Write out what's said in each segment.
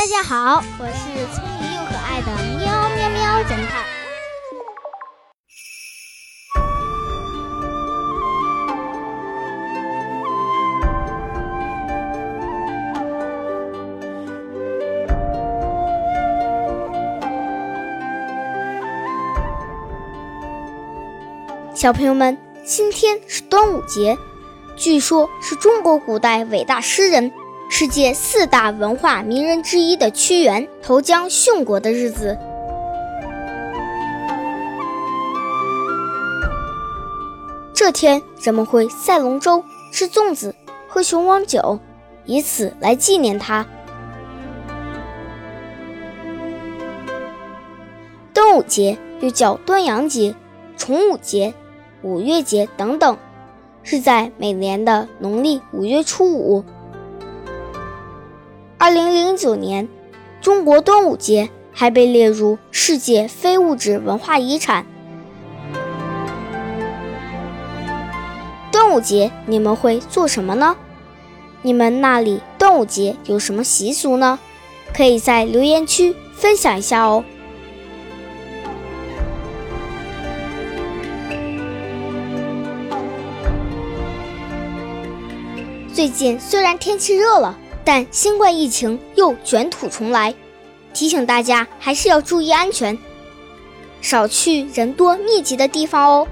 大家好，我是聪明又可爱的喵喵喵侦探。小朋友们，今天是端午节，据说是中国古代伟大诗人。世界四大文化名人之一的屈原投江殉国的日子，这天人们会赛龙舟、吃粽子、喝雄黄酒，以此来纪念他。端午节又叫端阳节、重五节、五月节等等，是在每年的农历五月初五。二零零九年，中国端午节还被列入世界非物质文化遗产。端午节你们会做什么呢？你们那里端午节有什么习俗呢？可以在留言区分享一下哦。最近虽然天气热了。但新冠疫情又卷土重来，提醒大家还是要注意安全，少去人多密集的地方哦。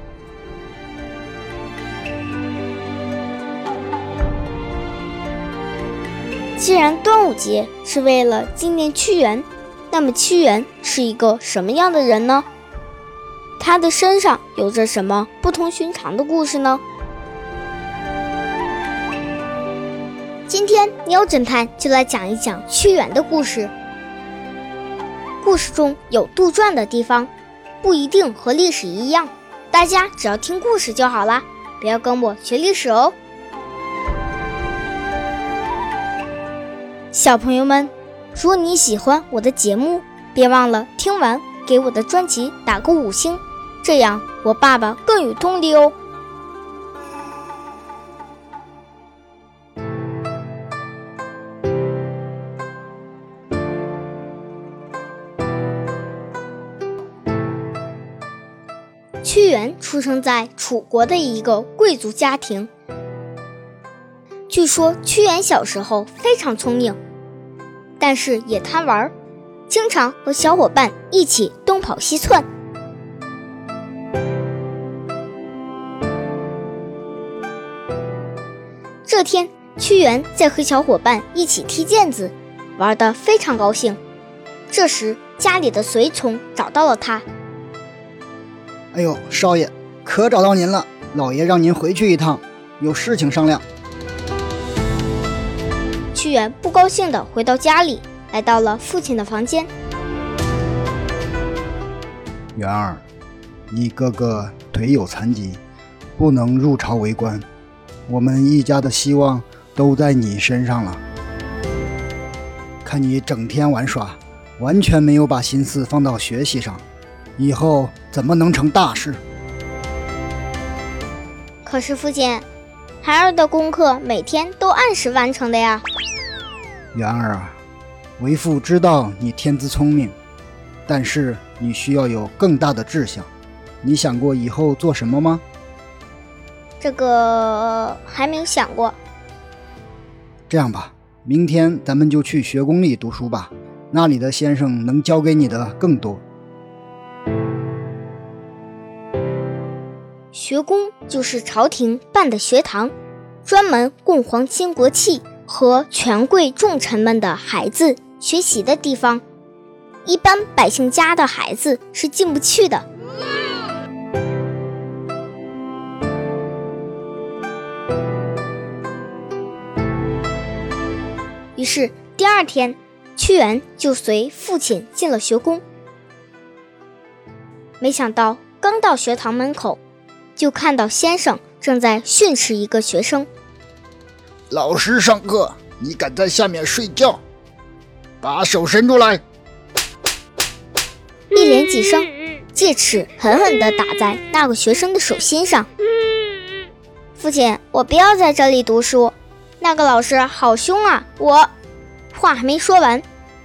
既然端午节是为了纪念屈原，那么屈原是一个什么样的人呢？他的身上有着什么不同寻常的故事呢？今天喵侦探就来讲一讲屈原的故事。故事中有杜撰的地方，不一定和历史一样，大家只要听故事就好啦，不要跟我学历史哦。小朋友们，如果你喜欢我的节目，别忘了听完给我的专辑打个五星，这样我爸爸更有动力哦。屈原出生在楚国的一个贵族家庭。据说屈原小时候非常聪明，但是也贪玩，经常和小伙伴一起东跑西窜。这天，屈原在和小伙伴一起踢毽子，玩得非常高兴。这时，家里的随从找到了他。哎呦，少爷，可找到您了！老爷让您回去一趟，有事情商量。屈原不高兴地回到家里，来到了父亲的房间。元儿，你哥哥腿有残疾，不能入朝为官，我们一家的希望都在你身上了。看你整天玩耍，完全没有把心思放到学习上。以后怎么能成大事？可是父亲，孩儿的功课每天都按时完成的呀。元儿啊，为父知道你天资聪明，但是你需要有更大的志向。你想过以后做什么吗？这个还没有想过。这样吧，明天咱们就去学宫里读书吧，那里的先生能教给你的更多。学宫就是朝廷办的学堂，专门供皇亲国戚和权贵重臣们的孩子学习的地方。一般百姓家的孩子是进不去的。于是第二天，屈原就随父亲进了学宫。没想到刚到学堂门口。就看到先生正在训斥一个学生。老师上课，你敢在下面睡觉？把手伸出来！一连几声，戒尺狠狠地打在那个学生的手心上。父亲，我不要在这里读书。那个老师好凶啊！我话还没说完，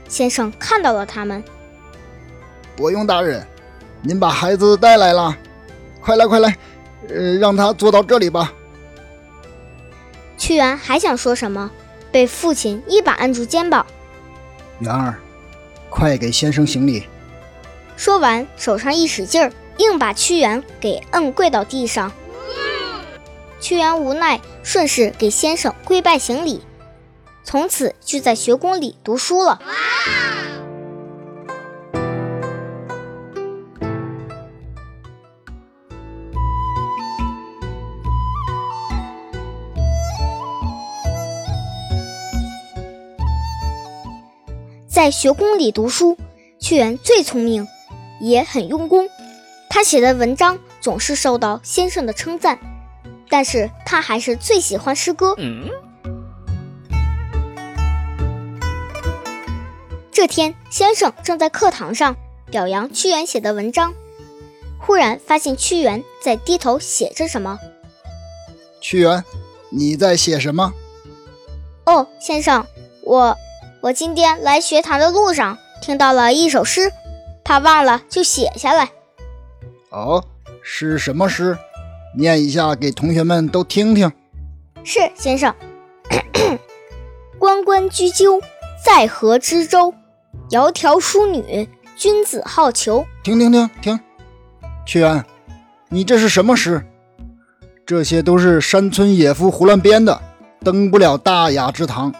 先生看到了他们。伯庸大人，您把孩子带来了，快来快来，呃，让他坐到这里吧。屈原还想说什么，被父亲一把按住肩膀。元儿，快给先生行礼。说完，手上一使劲儿，硬把屈原给摁跪到地上。屈原无奈，顺势给先生跪拜行礼，从此就在学宫里读书了。在学宫里读书，屈原最聪明，也很用功。他写的文章总是受到先生的称赞，但是他还是最喜欢诗歌。这天，先生正在课堂上表扬屈原写的文章，忽然发现屈原在低头写着什么。屈原，你在写什么？哦，先生，我。我今天来学堂的路上听到了一首诗，怕忘了就写下来。哦，是什么诗？念一下给同学们都听听。是先生。关关雎鸠，在河之洲。窈窕淑女，君子好逑。停停停停！屈原，你这是什么诗？这些都是山村野夫胡乱编的，登不了大雅之堂。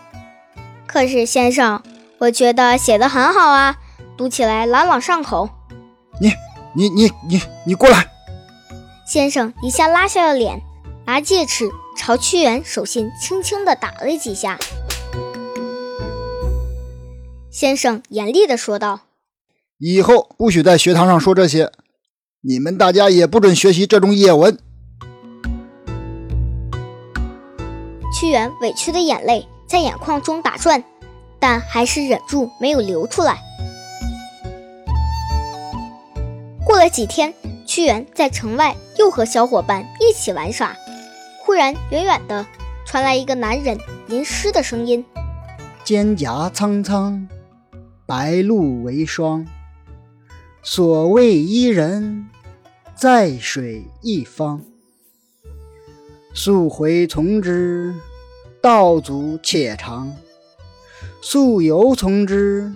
可是先生，我觉得写的很好啊，读起来朗朗上口。你、你、你、你、你过来！先生一下拉下了脸，拿戒尺朝屈原手心轻轻地打了几下。先生严厉的说道：“以后不许在学堂上说这些，你们大家也不准学习这种野文。”屈原委屈的眼泪。在眼眶中打转，但还是忍住没有流出来。过了几天，屈原在城外又和小伙伴一起玩耍，忽然远远的传来一个男人吟诗的声音：“蒹葭苍苍，白露为霜。所谓伊人，在水一方。溯洄从之。”道阻且长，溯游从之，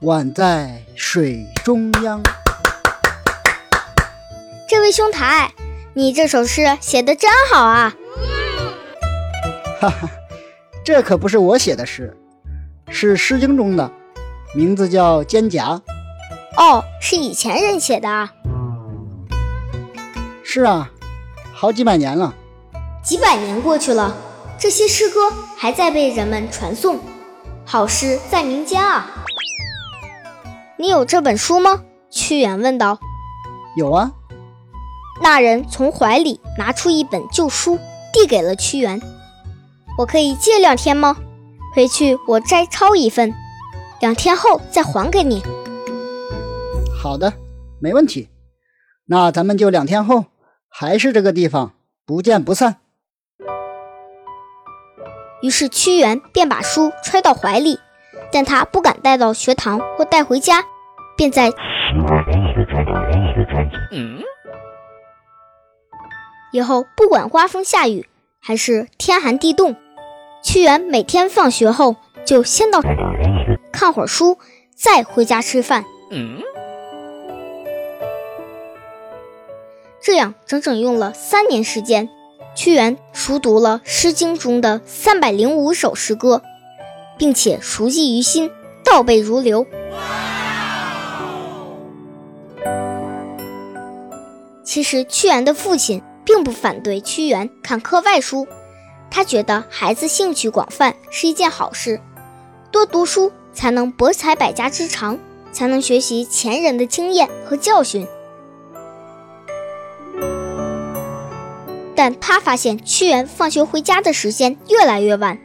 宛在水中央。这位兄台，你这首诗写的真好啊！哈哈，这可不是我写的诗，是《诗经》中的，名字叫《蒹葭》。哦，是以前人写的啊？是啊，好几百年了。几百年过去了。这些诗歌还在被人们传颂，好诗在民间啊！你有这本书吗？屈原问道。有啊。那人从怀里拿出一本旧书，递给了屈原。我可以借两天吗？回去我摘抄一份，两天后再还给你。好的，没问题。那咱们就两天后，还是这个地方，不见不散。于是屈原便把书揣到怀里，但他不敢带到学堂或带回家，便在以后不管刮风下雨还是天寒地冻，屈原每天放学后就先到看会儿书，再回家吃饭。这样整整用了三年时间。屈原熟读了《诗经》中的三百零五首诗歌，并且熟记于心，倒背如流。其实，屈原的父亲并不反对屈原看课外书，他觉得孩子兴趣广泛是一件好事，多读书才能博采百家之长，才能学习前人的经验和教训。但他发现屈原放学回家的时间越来越晚，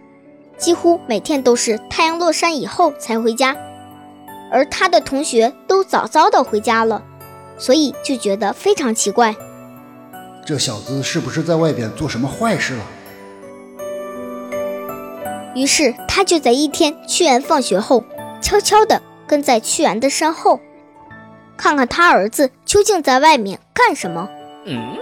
几乎每天都是太阳落山以后才回家，而他的同学都早早的回家了，所以就觉得非常奇怪。这小子是不是在外边做什么坏事了？于是他就在一天屈原放学后，悄悄地跟在屈原的身后，看看他儿子究竟在外面干什么。嗯，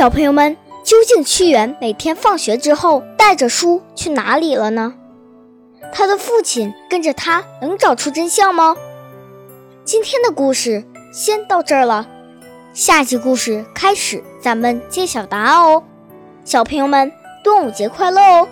小朋友们，究竟屈原每天放学之后带着书去哪里了呢？他的父亲跟着他，能找出真相吗？今天的故事先到这儿了，下集故事开始，咱们揭晓答案哦。小朋友们，端午节快乐哦！